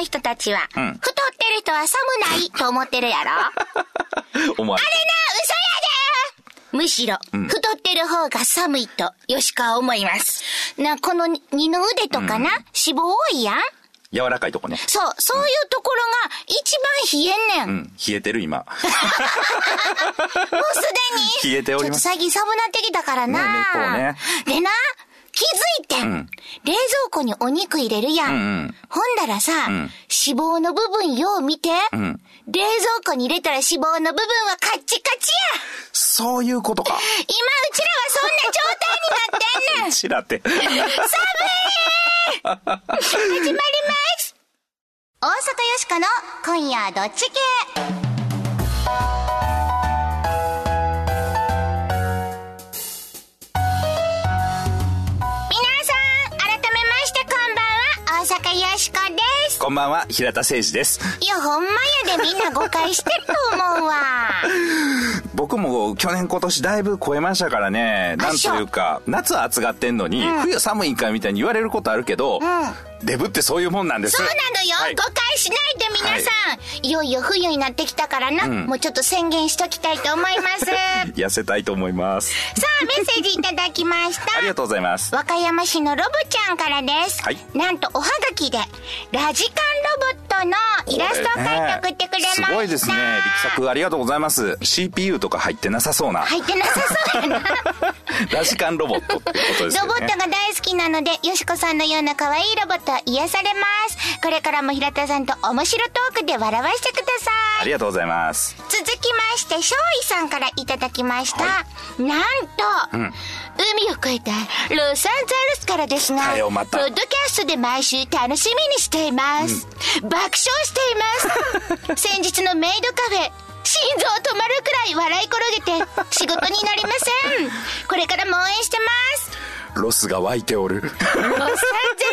の人たちは、うん太ってる人は寒ないと思ってるやろ？あれな、嘘やでむしろ、太ってる方が寒いと、吉川は思います。な、この二の腕とかな、脂肪多いやん？柔らかいとこね。そう、そういうところが一番冷えんねん。うん。冷えてる今。もうすでに。冷えておりますちょっと最近寒なってきたからな。ね熱風ねでな、気づいてん。うん冷蔵庫にお肉入れるやん。うんうんほんだらさ、ん脂肪の部分よう見て。ん冷蔵庫に入れたら脂肪の部分はカッチカチや。そういうことか。今うちらはそんな状態になってんねん。ちらって。始まります大阪よしかの今夜どっち系？んばんは、平田誠二です。いやほんまやでみんな誤解してると思うわ 僕も去年今年だいぶ超えましたからね。なんというか、夏は暑がってんのに、冬寒いんかみたいに言われることあるけど、デブってそういうもんなんです。そうなのよ、はい誤解しないで皆さん、い、よいよ冬になってきたからな、もうちょっと宣言しときたいと思いますさ 痩せたいと思います。あメッセージいただきましたありがとうございます。和歌山市のロボちゃんからです。はいなんとおはがきで、ラジカンロボットのイラストを描いて送ってくれました。すごいですね。力作ありがとうございます。CPU とか入ってなさそうな。入ってなさそうやな。ラジカンロボットってことですよね。ロボットが大好きなので、よしこさんのような可愛いロボットは癒されます。これからも平田さんと面白トークで笑わせてください。ありがとうございます。続きまして、勝利さんからいただきました。なんと、海を越えたロサンゼルスからですが、ポッドキャストで毎週楽しみにしています。爆笑しています。先日のメイドカフェ、心臓止まるくらい笑い転げて仕事になりません。これからも応援してます。ロスが湧いておる。ロサンゼル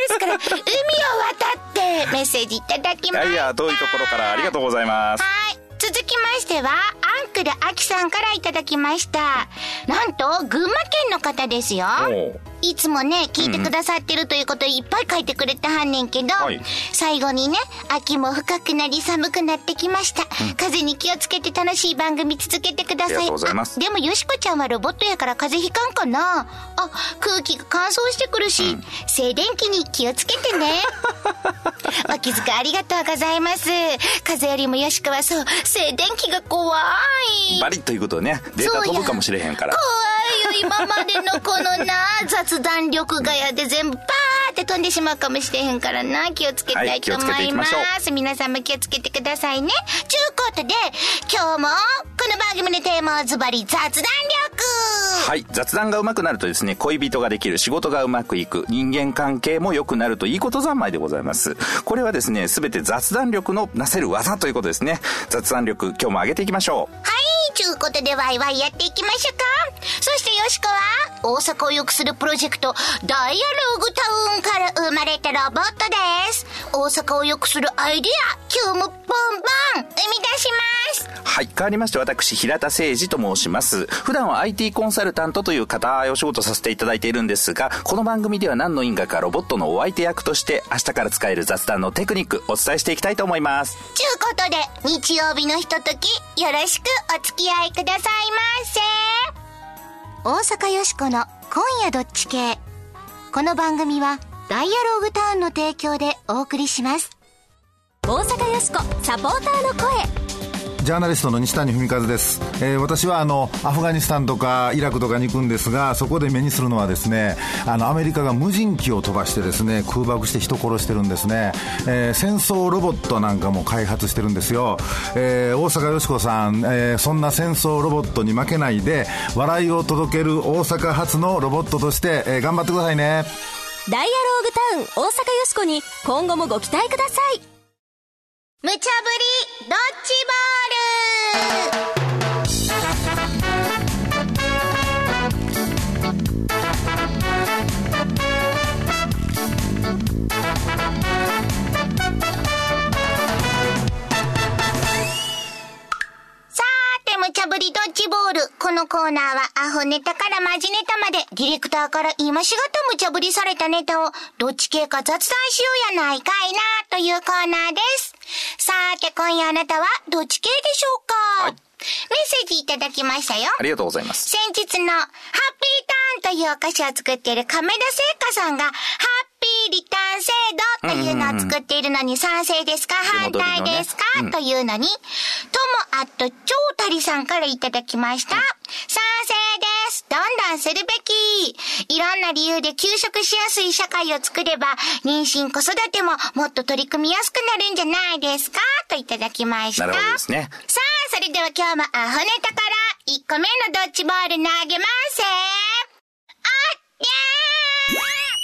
スから海を渡ってメッセージいただきました。いや、遠いところからありがとうございます。はい。続きましては、アンクルアキさんからいただきました。なんと、群馬県の方ですよ。いつもね、聞いてくださってるということでいっぱい書いてくれたはんねんけど、はい最後にね、秋も深くなり寒くなってきました。風に気をつけて楽しい番組続けてください。ありがとうございますあでも、よしこちゃんはロボットやから風邪ひかんかなあ、空気が乾燥してくるし、静電気に気をつけてね。お気遣いありがとうございます。風邪よりもよしこはそう、静電気が怖い。バリッということね、データ飛ぶかもしれへんから。怖いよ、今までのこのな、雑談力がやで全部パーって飛んでしまうかもしれへんからな、気をつけたいと思はいま。すしょ皆さんも気をつけてくださいね。ちゅうことで、今日も、この番組のテーマはズバリ雑談力はい。雑談が上手くなるとですね、恋人ができる、仕事がうまくいく、人間関係も良くなるといいこと三昧でございます。これはですね、すべて雑談力のなせる技ということですね。雑談力、今日も上げていきましょう。はい、ちゅうことでワイワイやっていきましょか。そしてよしこは、大阪を良くするプロジェクト、ダイアログタウンから生まれたロボットです。大阪を良くするアイディア、今日もボンボン、生み出します。はい。変わりまして、私、平田誠二と申します。普段は IT コンサルタントという固いお仕事させていただいているんですが、この番組では何の因果かロボットのお相手役として、明日から使える雑談のテクニック、お伝えしていきたいと思います。ちゅうことで、日曜日のひととき、よろしくお付き合いくださいませ。大阪よしこの今夜どっち系。この番組は、ダイアログタウンの提供でお送りします。大阪よしこサポーターの声ジャーナリストの西谷文和です、えー私はあのアフガニスタンとかイラクとかに行くんですがそこで目にするのはですねあのアメリカが無人機を飛ばしてですね空爆して人殺してるんですね、えー戦争ロボットなんかも開発してるんですよ、えー大阪よしこさん、えーそんな戦争ロボットに負けないで笑いを届ける大阪発のロボットとして、えー頑張ってくださいね。ダイアローグタウン大阪よしこに今後もご期待ください。無茶ぶりドッジボ it. 茶ぶりドッジボール。こののコーナーはアホネタからマジネタまで、ディレクターから今しがた無茶ぶりされたネタを、どっち系か雑談しようやないかいな、というコーナーです。さーて、今夜あなたはどっち系でしょうか、はいメッセージいただきましたよ。ありがとうございます。先日のハッピーターンというお菓子を作っている亀田製菓さんが、ハッピーリターン制度というのを作っているのに賛成ですか、反対ですか、うんというのに、ともあっと超たりさんからいただきました。賛成です。どんどんするべき。いろんな理由で休職しやすい社会を作れば、妊娠子育てももっと取り組みやすくなるんじゃないですか？といただきました。なるほどですね。さあ、それでは今日もアホネタから1個目のドッジボール投げますあっやー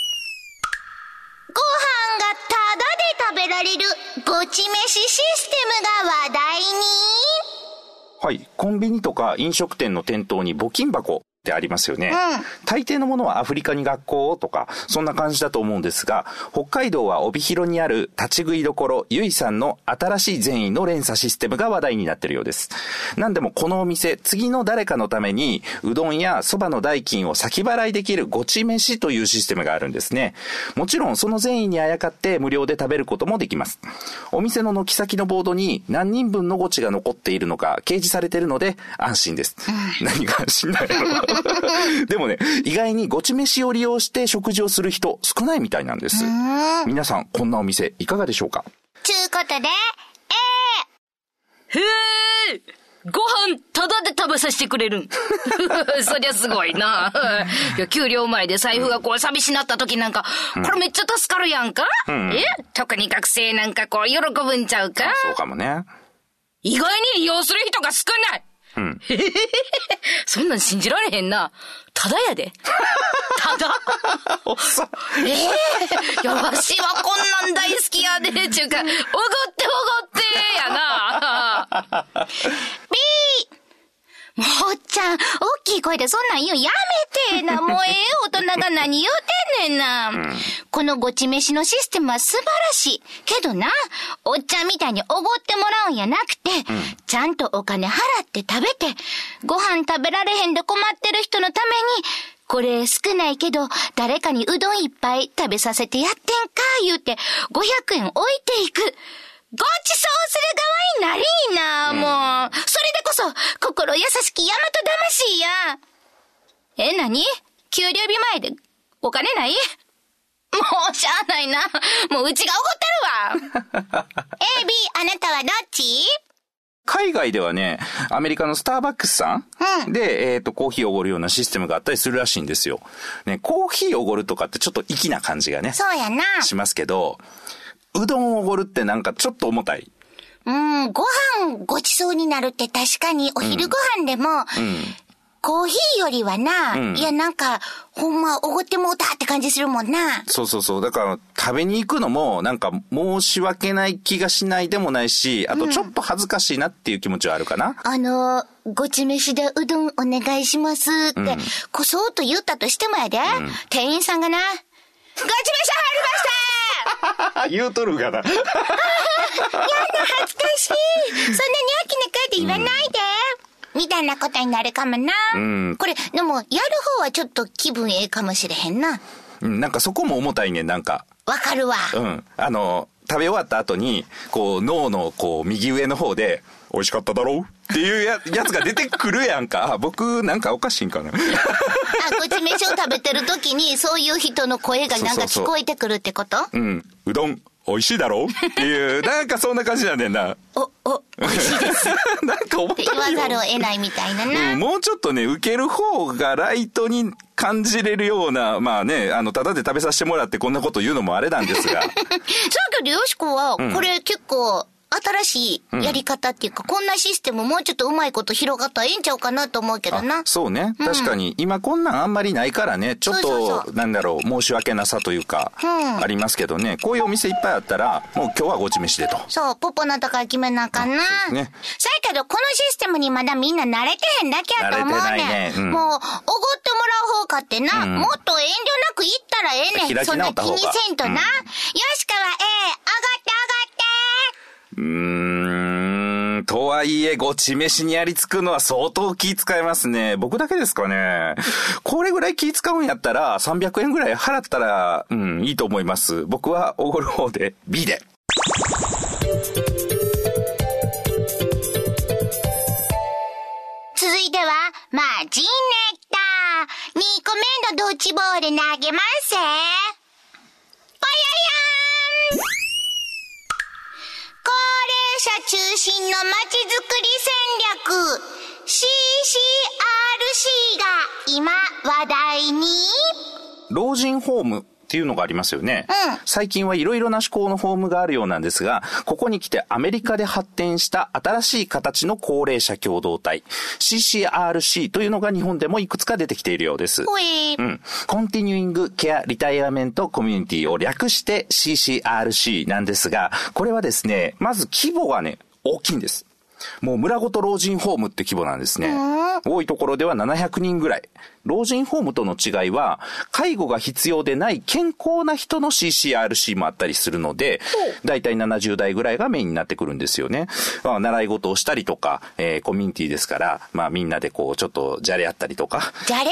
ご飯がタダで食べられるごち飯システムが話題にはい。コンビニとか飲食店の店頭に募金箱ってありますよね。うん大抵のものはアフリカに学校とか、そんな感じだと思うんですが、北海道は帯広にある立ち食いどころゆいさんの新しい善意の連鎖システムが話題になっているようです。なんでもこのお店、次の誰かのために、うどんや蕎麦の代金を先払いできるごち飯というシステムがあるんですね。もちろんその善意にあやかって無料で食べることもできます。お店の軒先のボードに何人分のごちが残っているのか掲示されているので安心です。何が安心なの でもね、意外にごち飯を利用して食事をする人少ないみたいなんです。皆さん、こんなお店いかがでしょうか？ちゅうことで、へえご飯タダで食べさせてくれるん。そりゃすごいな。いや、給料前で財布がこう寂しなった時なんか、これめっちゃ助かるやんか、え？特に学生なんかこう喜ぶんちゃうか？そうかもね。意外に利用する人が少ないうん。そんなん信じられへんな。ただやで。ただおっさん。ええいや、わしはこんなん大好きやで。ちゅうか、おごっておごってやな。B! もっちゃん、大きい声でそんなん言うやめてな。もうええ大人が何言うてんねんな。このごち飯のシステムは素晴らしい。けどな、おっちゃんみたいにおごってもらうんやなくて、ちゃんとお金払って食べて、ご飯食べられへんで困ってる人のために、これ少ないけど、誰かにうどん一杯食べさせてやってんか、言うて、500円置いていく。ごちそうする側になりーな、もう。それでこそ、心優しき大和魂や。え、なに給料日前で、お金ない？もう、しゃあないな。もう、うちが怒ってるわ。A、B、あなたはどっち？海外ではね、アメリカのスターバックスさん、うんで、えっ、と、コーヒーをおごるようなシステムがあったりするらしいんですよ。ね、コーヒーをおごるとかってちょっと粋な感じがね、そうやな。しますけど、うどんをおごるってなんかちょっと重たい。うん、ご飯ごちそうになるって確かにお昼ご飯でも、コーヒーよりはな、んいやなんか、ほんまおごってもうたって感じするもんな。そうそうそう。だから、食べに行くのも、なんか、申し訳ない気がしないでもないし、あと、ちょっと恥ずかしいなっていう気持ちはあるかな。あの、ごち飯でうどんお願いしますって、こそっと言ったとしてもやで、店員さんがな、ごち飯入りました 言うとるがな。恥ずかしいそんなに大きな声で言わないで、みたいなことになるかもな。んこれ、でも、やる方はちょっと気分ええかもしれへんな。うん、なんかそこも重たいね、なんか。わかるわ。うん。あの、食べ終わった後に、こう、脳の、こう、右上の方で、美味しかっただろうっていうややつが出てくるやんか。あ僕、なんかおかしいんかな。あ、ごち飯を食べてる時に、そういう人の声がなんか聞こえてくるってこと？うん。うどん、美味しいだろ？うっていう、なんかそんな感じなんだよな。お、お、美味しいです。っ なんか重たていよ。言わざるを得ないみたいなな。うん、もうちょっとね、受ける方がライトに感じれるような、まあね、あの、ただで食べさせてもらってこんなこと言うのもあれなんですが。そうけど、よしこは、これ結構、新しいやり方っていうか、こんなシステムもうちょっとうまいこと広がったらええんちゃうかなと思うけどな。そうね。確かに、今こんなんあんまりないからね、ちょっそうそうと、そう。なんだろう、申し訳なさというか、うん。ありますけどね、こういうお店いっぱいあったら、もう今日はごち飯でと。そう、ポポのとから決めなあかんな。そうね。さやけど、このシステムにまだみんな慣れてへんだけやと思うねん。ね。うん。もう、おごってもらう方かってな、うん。もっと遠慮なく言ったらええねん。そんな気にせんとな。うん。よしかは、ええ、上がって上がってうーん、とはいえ、ごち飯にやりつくのは相当気使いますね。僕だけですかね。これぐらい気使うんやったら、300円ぐらい払ったら、うん、いいと思います。僕はおごる方で、B で。続いては、マジネタ。2個目のドッジボール投げます中心のまちづくり戦略。CCRC が今話題に。老人ホーム。っていうのがありますよね。うん、最近はいろいろな思考のフォームがあるようなんですが、ここに来てアメリカで発展した新しい形の高齢者共同体、CCRC というのが日本でもいくつか出てきているようです。ほい。うん。コンティニューイングケアリタイアメントコミュニティを略して CCRC なんですが、これはですね、まず規模がね、大きいんです。もう村ごと老人ホームって規模なんですね。多いところでは700人ぐらい。老人ホームとの違いは、介護が必要でない健康な人の CCRC もあったりするので、だいたい70代ぐらいがメインになってくるんですよね。まあ、習い事をしたりとか、えー、コミュニティですから、まあみんなでこう、ちょっとじゃれ合ったりとか。じゃれ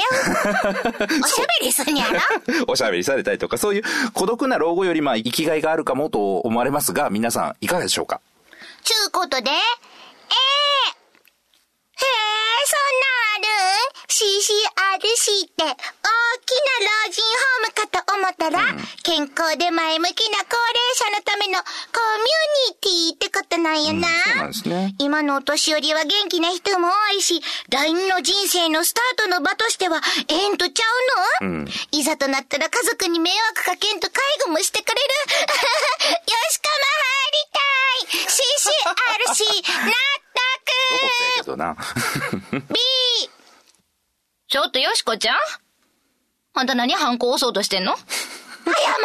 おしゃべりするんやろおしゃべりされたりとか、そういう孤独な老後よりまあ生きがいがあるかもと思われますが、皆さんいかがでしょうか？ちゅうことで、ええー、そんなある ?CCRC って大きな老人ホームかと思ったら、うん、健康で前向きな高齢者のためのコミュニティってことなんやな。うん、そうなんですね。今のお年寄りは元気な人も多いし、第二の人生のスタートの場としては、ええんとちゃうの、うん、いざとなったら家族に迷惑かけんと介護もしてくれる。よしこま入りたい !CCRC な けどな。ちょっとよしこちゃん？あんた何反抗押そうとしてんの？謝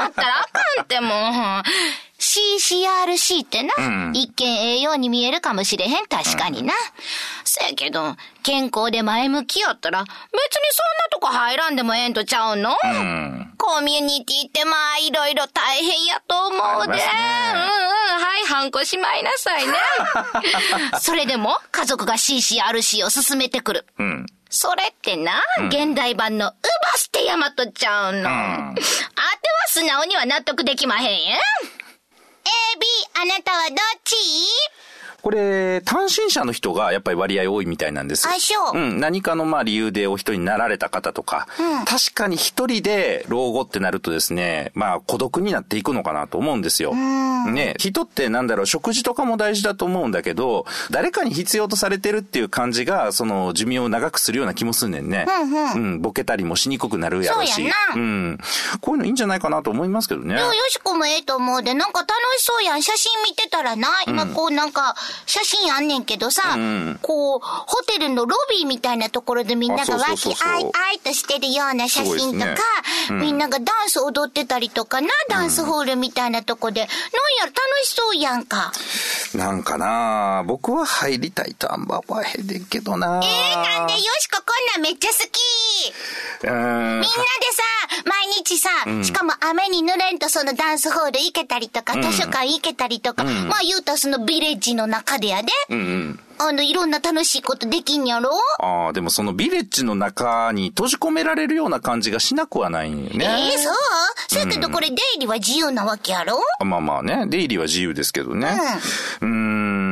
ったらあかんってもう。CCRC ってな、うん、一見栄養に見えるかもしれへん、確かにな。うん、せやけど、健康で前向きやったら、別にそんなとこ入らんでもええんとちゃうの、うん、コミュニティってまあ、いろいろ大変やと思うで。ね、うんうん、はい、ハンコしまいなさいね。それでも、家族が CCRC を進めてくる。うん。それってな、うん、現代版のウバステヤマトちゃうの。うん、あては素直には納得できまへんや。A、B、あなたはどっち？これ、単身者の人がやっぱり割合多いみたいなんです。あ、そう。うん。何かのまあ理由でお一人になられた方とか、うん、確かに一人で老後ってなるとですね、まあ孤独になっていくのかなと思うんですよ。ね、人ってなんだろう、食事とかも大事だと思うんだけど、誰かに必要とされてるっていう感じが、その寿命を長くするような気もすんねんね。うん、うん、うん。ボケたりもしにくくなるやろうし。そうやな。うん。こういうのいいんじゃないかなと思いますけどね。よしこもええと思うで、なんか楽しそうやん。写真見てたらな、今こうなんか、写真あんねんけどさ、うん、こう、ホテルのロビーみたいなところでみんながわきあいあいとしてるような写真とか、ね。うん、みんながダンス踊ってたりとかな、ダンスホールみたいなとこで、なんや楽しそうやんか。なんかな。僕は入りたいとあんま思わへんねんけどな。えー、なんで？よしここんなんめっちゃ好き。みんなでさ、毎日さ、うん、しかも雨に濡れんとそのダンスホール行けたりとか、図書館行けたりとか、うん、まあ言うたらそのビレッジの中でやで。うんうん。あの、いろんな楽しいことできんやろ？ああ、でもそのビレッジの中に閉じ込められるような感じがしなくはないんよね。ええー、そう？そうやけどこれ出入りは自由なわけやろ？まあまあね、出入りは自由ですけどね。うん。うん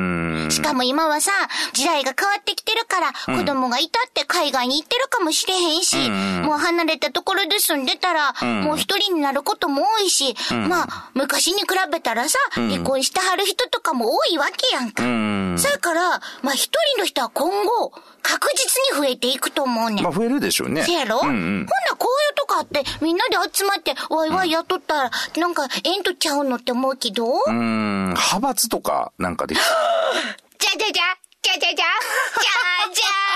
しかも今はさ、時代が変わってきてるから、子供がいたって海外に行ってるかもしれへんし、もう離れたところで住んでたら、もう一人になることも多いし、まあ、昔に比べたらさ、離婚してはる人とかも多いわけやんか。そやから、まあ一人の人は今後、確実に増えていくと思うねん。まあ増えるでしょうね。せやろ、うんうん、ほんなこういうとこあって、みんなで集まって、わいわいやっとったら、なんか、えんとちゃうのって思うけど？うん、派閥とか、なんかできじゃじゃじゃじゃじゃじゃじゃ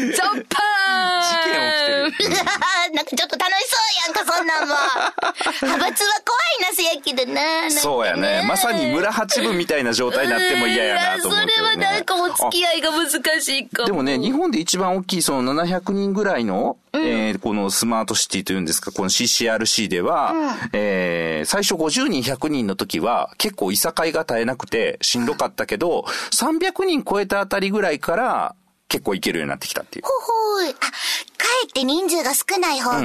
じゃーゾッパー事件起きてる。なんかちょっと楽しそうやんか、そんなんも。派閥は怖なせやけどな。そうやね。まさに村八分みたいな状態になっても嫌やなと思うね。それはなんかお付き合いが難しいかも。でもね、日本で一番大きいその700人ぐらいの、うん、えー、このスマートシティというんですか、この CCRC では、うん、えー、最初50人、100人の時は結構いさかいが絶えなくてしんどかったけど、300人超えたあたりぐらいから結構いけるようになってきたっていう。ほほい。あ、かえって人数が少ない方が、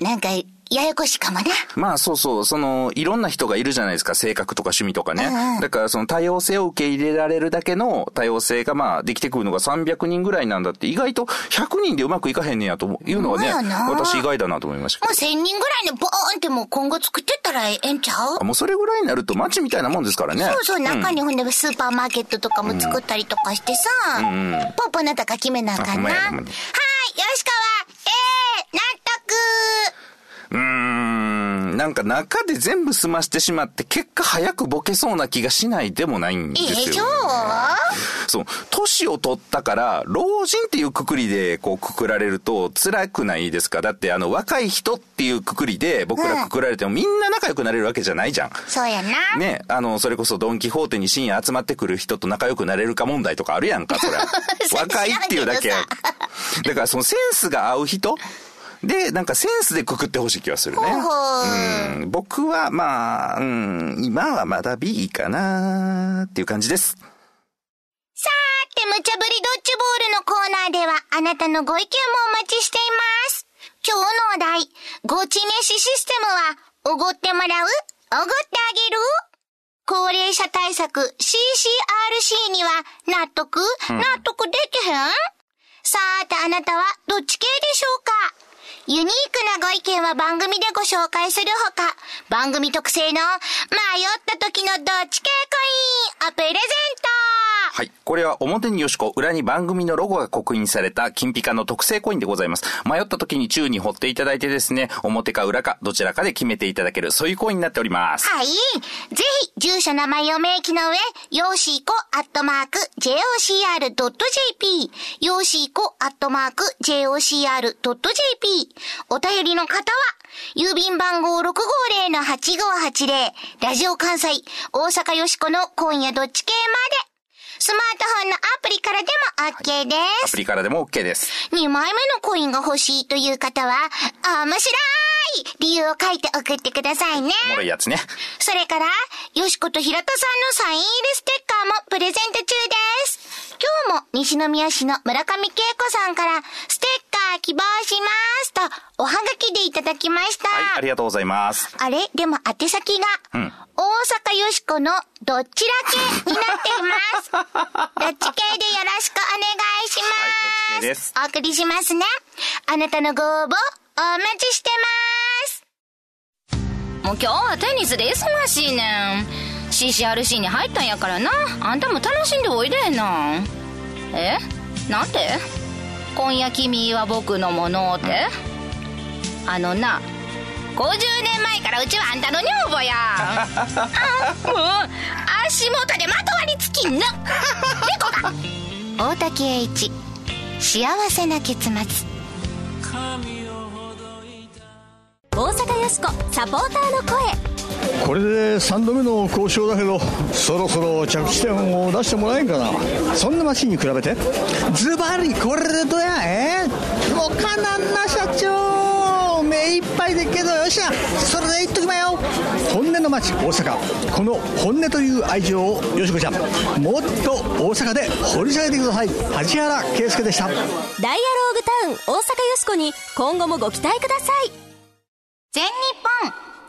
うん、なんかややこしいかもね。まあそうそう、その、いろんな人がいるじゃないですか、性格とか趣味とかね。うんうん、だからその多様性を受け入れられるだけの多様性がまあできてくるのが300人ぐらいなんだって、意外と100人でうまくいかへんねやというのはね、私意外だなと思いました。もう1000人ぐらいでボーンってもう今後作ってったらええんちゃう？もうそれぐらいになると街みたいなもんですからね。そうそう、中にほんでスーパーマーケットとかも作ったりとかしてさ、うんうん、ポッポなたか決めなあかんな。はい、吉川、ええー、うーん。なんか中で全部済ましてしまって結果早くボケそうな気がしないでもないんですよ。えー、そう。年を取ったから、老人っていうくくりでこうくくられると辛くないですか？だってあの若い人っていうくくりで僕らくくられてもみんな仲良くなれるわけじゃないじゃん。そうやな。ね、あの、それこそドンキホーテに深夜集まってくる人と仲良くなれるか問題とかあるやんか、それ。若いっていうだけ。だからそのセンスが合う人で、なんかセンスでくくってほしい気がするね。うん、僕は、まあ、うん、今はまだ B かなっていう感じです。さーて、無茶ぶりドッジボールのコーナーでは、あなたのご意見もお待ちしています。今日のお題、ごち飯システムは、おごってもらう？おごってあげる？高齢者対策 CCRC には納得、うん、納得できへん？さーてあなたはどっち系でしょうか？ユニークなご意見は番組でご紹介するほか、番組特製の迷った時のどっち系コインをプレゼントはい。これは表によしこ、裏に番組のロゴが刻印された金ピカの特製コインでございます。迷った時に宙に掘っていただいてですね、表か裏かどちらかで決めていただける、そういうコインになっております。はい。ぜひ、住所名前を明記の上、よしーこアットマーク jocr.jp、よしーこアットマーク jocr.jp、お便りの方は、郵便番号650-8580、ラジオ関西、大阪よしこの今夜どっち系まで、スマートフォンのアプリからでも OK です、はい、アプリからでも OK です。2枚目のコインが欲しいという方は、面白い理由を書いて送ってくださいね。おもろいやつね。それから、よしこと平田さんのサイン入りステッカーもプレゼント中です。今日も西宮市の村上恵子さんから、ステッカー希望しますと、おはがきでいただきました。はい、ありがとうございます。あれ？でも宛先が、うん、大阪よしこのどっちらけになっています。どっち系でよろしくお願いします。はい、どっち系です。お送りしますね。あなたのご応募、お待ちしてます。もう今日はテニスで忙しいねん。CCRC に入ったんやからな。あんたも楽しんでおいでな。え？なんて？今夜君は僕のものって、あのな、50年前からうちはあんたの女房や。もう足元でまとわりつきんな。猫が。大竹栄一幸せな結末。大阪よしこサポーターの声これで3度目の交渉だけどそろそろ着地点を出してもらえんかな。そんなマシンに比べて？ズバリこれでどや？え？もうかなんな社長。目いっぱいでっけどよっしゃ。それでいっときまよ。本音の街大阪。この本音という愛情をよしこちゃん。もっと大阪で掘り下げてください。梶原圭介でした。ダイアローグタウン大阪よしこに今後もご期待ください。全日本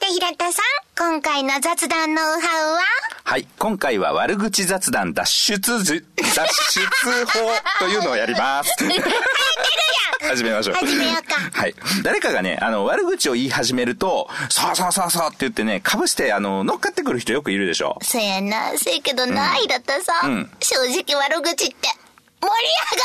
さーて、平田さん、今回の雑談ノウハウは？はい、今回は悪口雑談脱出脱出法というのをやります。始めましょう。始めようか。はい。誰かがね、あの、悪口を言い始めると、そうそうそうそうって言ってね、かぶして、あの、乗っかってくる人よくいるでしょ。そうやな。せやけどな、いだったさ、うん、正直悪口って盛り上が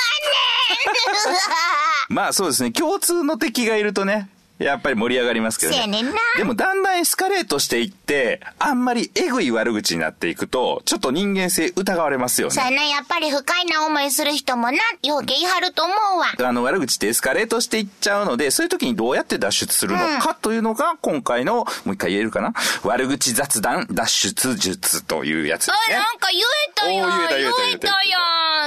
んねん まあそうですね。共通の敵がいるとね、やっぱり盛り上がりますけどね。ねでもだんだんエスカレートしていって、あんまりエグい悪口になっていくと、ちょっと人間性疑われますよね。さあな、やっぱり不快な思いする人もな、ようけ言いはると思うわ。あの悪口ってエスカレートしていっちゃうので、そういう時にどうやって脱出するのかというのが、今回の、もう一回言えるかな？悪口雑談脱出術というやつですあ、ね。なんか言えたやん。おー言えた言えた言えた。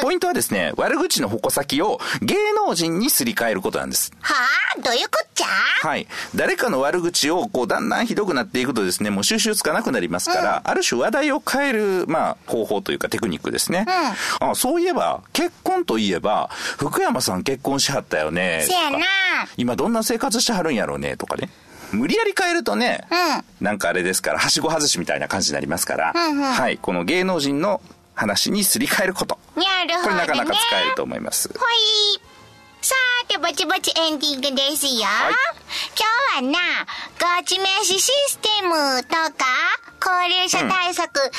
ポイントはですね、悪口の矛先を芸能人にすり替えることなんです。はあ？どういうこっちゃ？はい。誰かの悪口を、こう、だんだんひどくなっていくとですね、もう収集つかなくなりますから、ある種話題を変える、まあ、方法というかテクニックですね。あ、そういえば、結婚といえば、福山さん結婚しはったよね。せやな今どんな生活してはるんやろうね、とかね。無理やり変えるとね、なんかあれですから、はしご外しみたいな感じになりますから、はい。この芸能人の話にすり替えること。これなかなか使えると思います。ほい。さーて、ぼちぼちエンディングですよ。い。今日はな、ガチ飯システムとか、高齢者対策、CCRC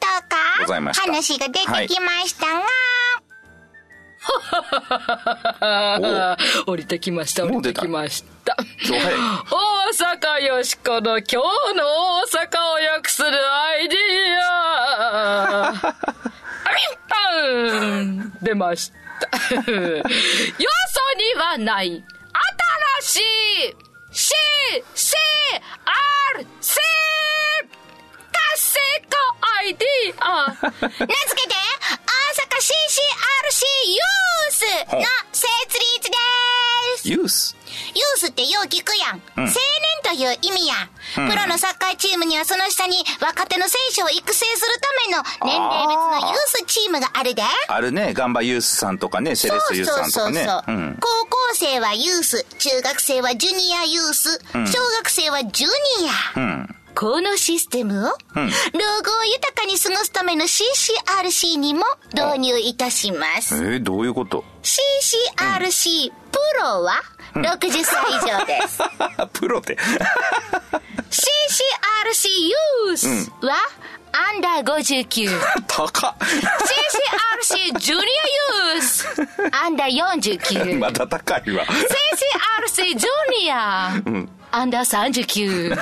とか、話が出てきましたが、降りてきました、降りてきました。大阪よしこの今日の大阪を良くするアイディア。うん出ました。よそにはない。新しい CCRC 達成化アイディア名付けて、大阪 CCRC ユースの設立です。ユース。ユースってよう聞くやん。青年という意味や。プロのサッカーチームにはその下に若手の選手を育成するための年齢別のユースチームがあるで。あるね、ガンバユースさんとかね、セレッソユースさんとかね。うん高校生はユース、中学生はジュニアユース、小学生はジュニア。うん。このシステムを、老後を豊かに過ごすための CCRC にも導入いたします。えー、どういうこと？CCRC プロは？60歳以上です。プロって。CCRC ユースは、アンダー59。高っ。CCRC ジュニアユース、アンダー49。まだ高いわ。CCRC ジュニア、アンダー39。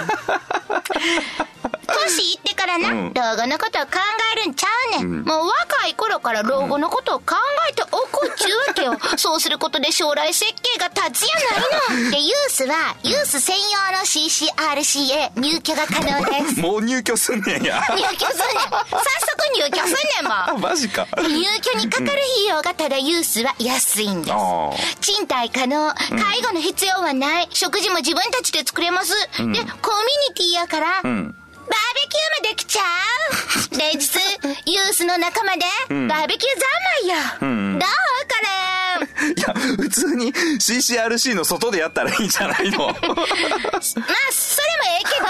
年いってからな、老後のことを考えるんちゃうねん。もう若い頃から老後のことを考えておくっちゅうわけよ。そうすることで将来設計が立つやないの。で、ユースは、ユース専用の CCRC へ入居が可能です。もう入居すんねんや。入居すんねん。早速入居すんねんもん。あ、マジか。入居にかかる費用がただユースは安いんですあー。賃貸可能。介護の必要はない。食事も自分たちで作れます。で、コミュニティやから、んバーベキューもできちゃう？連日、ユースの仲間で、バーベキュー三昧よ。どうこれ？いや、普通に CCRC の外でやったらいいんじゃないの？まあ、それもええけど、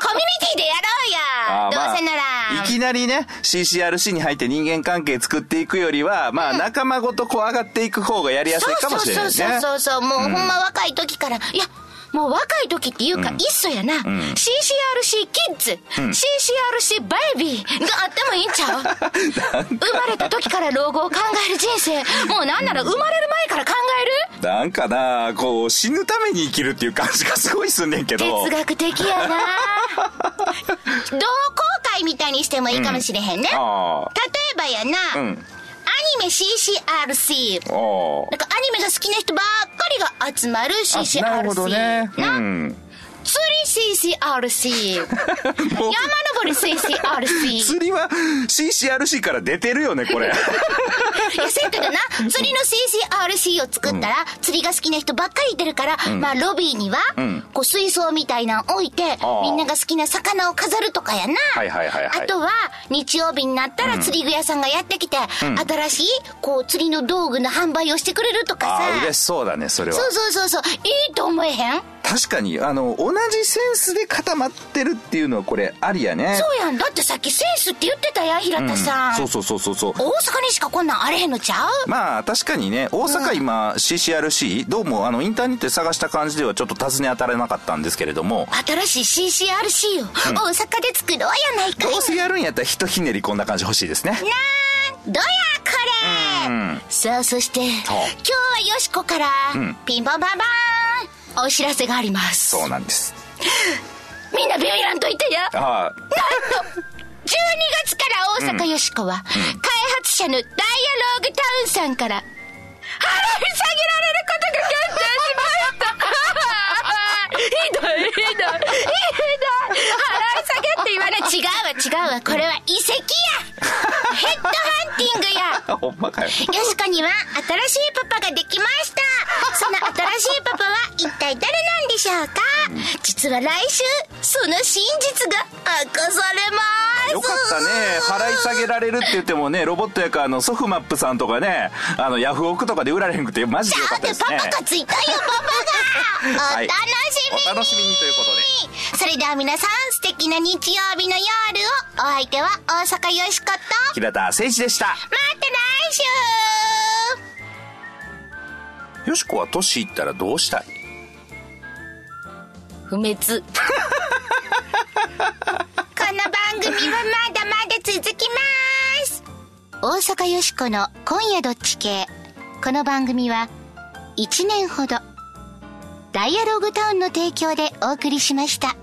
コミュニティでやろうや。どうせなら。いきなりね、CCRC に入って人間関係作っていくよりは、まあ、仲間ごとこう上がっていく方がやりやすいかもしれないね。そうそうそうそうそう、もうほんま若い時から、いや、もう若い時っていうか、いっそやな、CCRC キッズ、CCRC ベイビーがあってもいいんちゃう？生まれた時から老後を考える人生、もうなんなら生まれる前から考える？なんかな、こう、死ぬために生きるっていう感じがすごいすんねんけど。哲学的やな。同好会みたいにしてもいいかもしれへんね。例あえばやな、ニメ CCRC。なんかアニメが好きな人ばっかりが集まるあ CCRC。なるほどね。うな、ん。釣り CCRC。山も CCRC。釣りは CCRC から出てるよね、これ。いや、せやけどな、釣りの CCRC を作ったら、釣りが好きな人ばっかりいてるから、まあ、ロビーには、こう、水槽みたいなの置いて、あみんなが好きな魚を飾るとかやな。はいはいはいはいあとは、日曜日になったら釣り具屋さんがやってきて、新しい、こう、釣りの道具の販売をしてくれるとかさ。ああ、嬉しそうだね、それは。そうそうそうそう、いいと思えへん？確かに、あの、同じセンスで固まってるっていうのはこれ、ありやね。そうやん。だってさっきセンスって言ってたやん、平田さん。そうそうそうそうそう。大阪にしかこんなんあれへんのちゃう？まあ確かにね。大阪今 CCRC どうもあのインターネットで探した感じではちょっと尋ね当たらなかったんですけれども。新しい CCRC を大阪で作ろうやないかい。どうせやるんやったらひとひねりこんな感じ欲しいですね。なんどやこれ、うん。さあ、そして、今日はよしこから、ん。ピンポンパンパーンお知らせがあります。そうなんです。みんなビビらんといてや。ああ、12月から大阪よしこは、開発者のダイアローグタウンさんから、払い下げられることが決定しましたひどい、ひどい、ひどい。払い下げって言われ、違うわ、違うわ。これは遺跡や。ヘッドハンティングや。ほんまかよ。よしこには新しいパパができました。その新しいパパは一体誰なんでしょうか？実は来週、その真実が明かされます。よかったね。払い下げられるって言ってもね、ロボットやから、あの、ソフマップさんとかね、あの、ヤフオクとかで売られへんくて、マジでよかだってパったですね。パがついたよ、パパが。お はい楽しみに、お楽しみにということで。それでは皆さん、素敵な日曜日の夜を、お相手は大阪よしこと、平田誠一でした。また来週。よしこは年いったらどうしたい？不滅。この番組はまだまだ続きます。大阪よしこの今夜どっち系。この番組は1年ほどダイアログタウンの提供でお送りしました。